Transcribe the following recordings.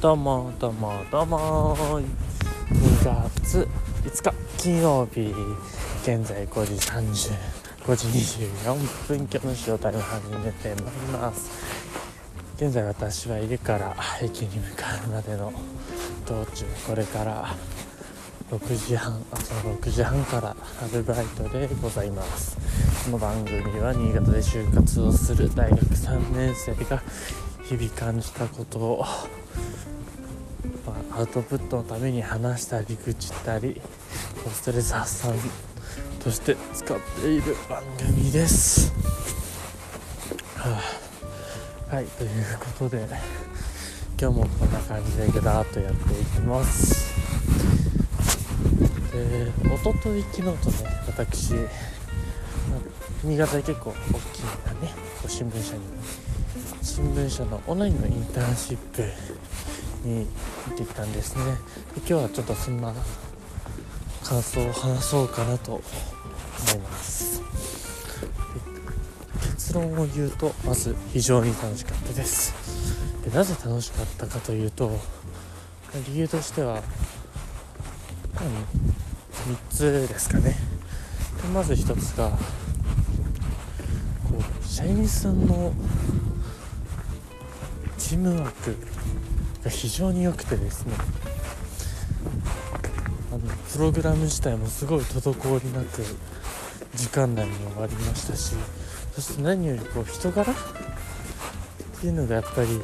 どうもどうもどうも2月5日金曜日現在5時30 5時24分今日のショータイム始めてまいります。現在私は家から駅に向かうまでの道中これから6時半朝6時半からアルバイトでございます。この番組は新潟で就活をする大学3年生が日々感じたことを、ま、アウトプットのために話したり愚痴ったりストレス発散として使っている番組です、はあ、はいということで今日もこんな感じでぐだーっとやっていきます。でおととい昨日とね私、新潟で結構大きなね新聞社に新聞社のオンラインのインターンシップに行ってきたんですね。で今日はちょっとそんな感想を話そうかなと思います。結論を言うとまず非常に楽しかったです。でなぜ楽しかったかというと理由としては3つですかね。でまず1つがこう社員さんのチームワークが非常に良くてですねあのプログラム自体もすごい滞りなく時間内に終わりましたしそして何よりこう人柄っていうのがやっぱり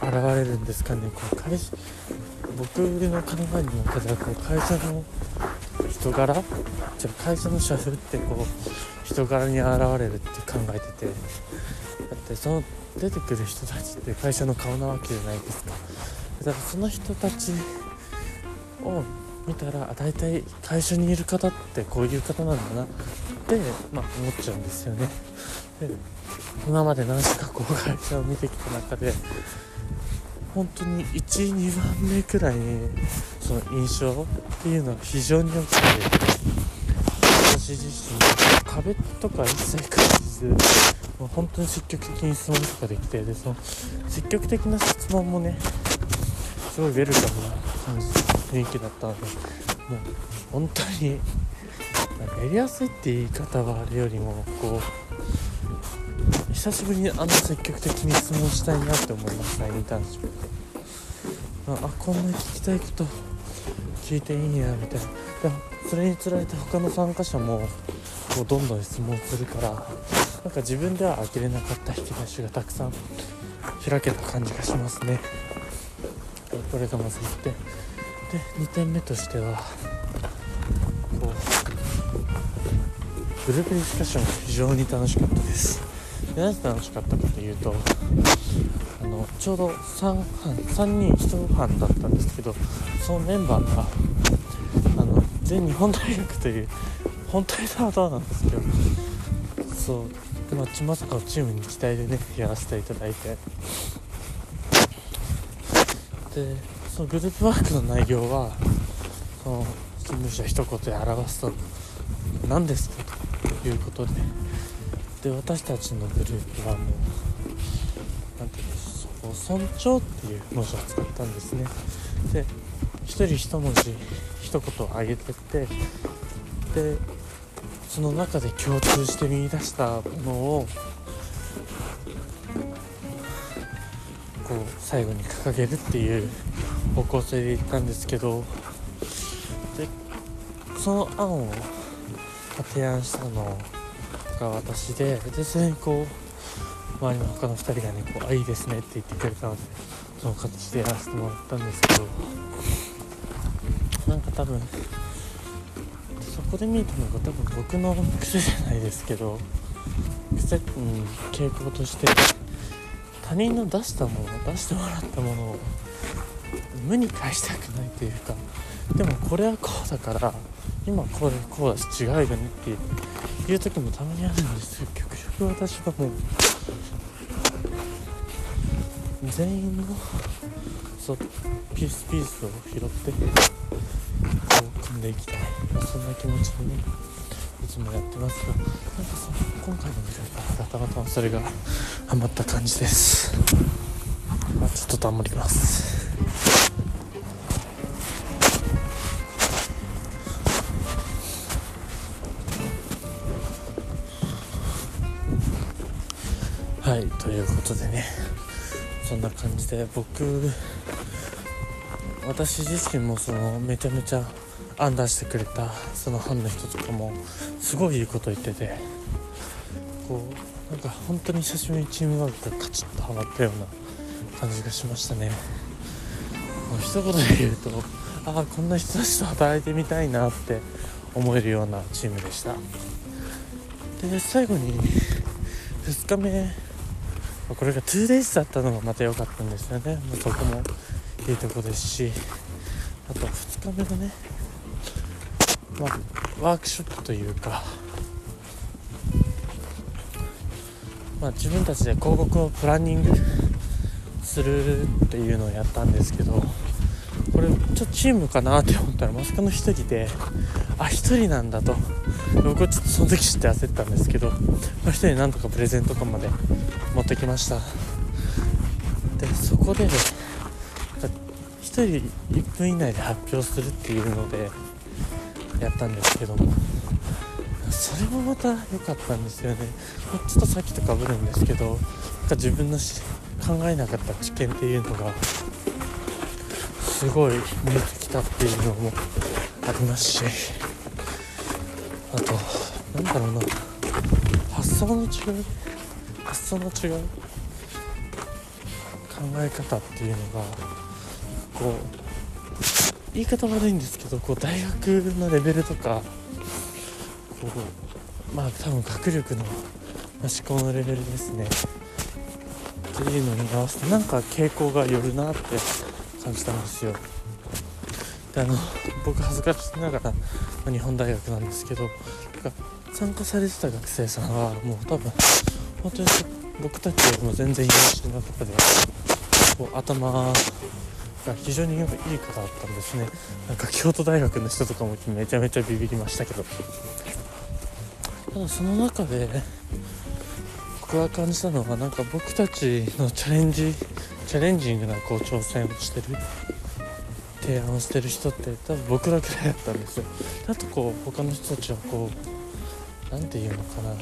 現れるんですかね。こう会社僕の考えの中ではこう会社の人柄じゃ会社の社風ってこう人柄に現れるって考えててだってその出てくる人たちって会社の顔なわけじゃないですか。だからその人たちを見たら大体会社にいる方ってこういう方なんだな。って、まあ、思っちゃうんですよね。で今まで何しかこう会社を見てきた中で本当に12番目くらいにその印象っていうのは非常に大きくて私自身壁とか一切感じず本当に積極的に質問とかできてでその積極的な質問もねすごいウェルカムな雰囲気だったのでもう本当にやりやすいって言い方はあれよりもこう久しぶりにあの積極的に質問したいなって思いましたインターンシップであこんな聞きたいこと聞いていいんやみたいな。でそれにつられて他の参加者もこうどんどん質問するからなんか自分では呆れなかった引き出しがたくさん開けた感じがしますね。これがまず1点。で2点目としてはこうグループディスカッションが非常に楽しかったです。でなぜ楽しかったかというとあのちょうど 3, 3人1班だったんですけどそのメンバーがあの全日本大学という本当にたまたまなんですけどそうまあ、まさかチームに期待でねやらせていただいて。でそのグループワークの内容はその新聞社一言で表すと何ですかということで。で私たちのグループはもう何て言うんですか尊重っていう文字を使ったんですね。で一人一文字一言を挙げてってでその中で共通して見出したものをこう最後に掲げるっていう方向性で行ったんですけどでその案を提案したのが私ででそれにこう周りの他の2人がねこう「あいいですね」って言ってくれたのでその形でやらせてもらったんですけどなんか多分そこで見えたのが多分僕の癖じゃないですけど癖、うん、傾向として他人の出したもの出してもらったものを無に返したくないというかでもこれはこうだから今これこうだし違うよねっていう時もたまにあるんですよ極力私はもう全員のそうピースピースを拾って。んでいきたい、まあ、そんな気持ちでねいつもやってますがなんかその今回の見らたまたまそれがハマった感じですはあちょっと黙ります。はいということでねそんな感じで僕私自身もそのめちゃめちゃ案出してくれたそのファンの人とかもすごいいいこと言っててこうなんか本当に久しぶりにチームワークがカチッとはまったような感じがしましたね。もう一言で言うとああこんな人たちと働いてみたいなって思えるようなチームでした。で最後に2日目これが 2days だったのがまた良かったんですよね、まあ、そこもいいとこですしあと2日目のね、まあ、ワークショップというか、まあ、自分たちで広告をプランニングするっていうのをやったんですけどこれちょっとチームかなって思ったらまさかの1人であ1人なんだと。僕はちょっとその時知って焦ったんですけど、まあ、1人なんとかプレゼントとかまで持ってきました。でそこでね1人1分以内で発表するっていうのでやったんですけども。それもまた良かったんですよね。ちょっとさっきとかぶるんですけどなんか自分の考えなかった知見っていうのがすごい見えてきたっていうのもありますし。あとなんだろうな。発想の違い発想の違い考え方っていうのがこう言い方悪いんですけどこう大学のレベルとかこうまあ多分学力の、ま、思考のレベルですね。っていうのに合わせてなんか傾向がよるなって感じたんですよ。であの僕恥ずかしながら、日本大学なんですけど参加されてた学生さんはもう多分本当に僕たちよりも全然優秀な方でこう頭が非常にいい方だったんですね。なんか京都大学の人とかもめちゃめちゃビビりましたけど。ただその中で僕が感じたのはなんか僕たちのチャレンジチャレンジングなこう挑戦をしてる提案をしてる人って多分僕だけだったんですよ。あとこう他の人たちはこう何て言うのかな。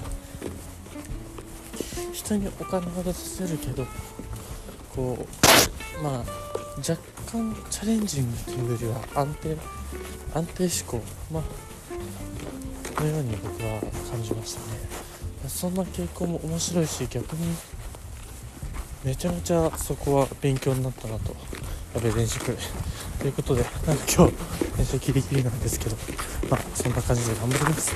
人にお金を出させるけどこうまあ若干チャレンジングというよりは安定安定志向まあのように僕は感じましたね。そんな傾向も面白いし逆にめちゃめちゃそこは勉強になったなとやべ電子くということでなんか今日電車ギリギリなんですけどまあそんな感じで頑張ります。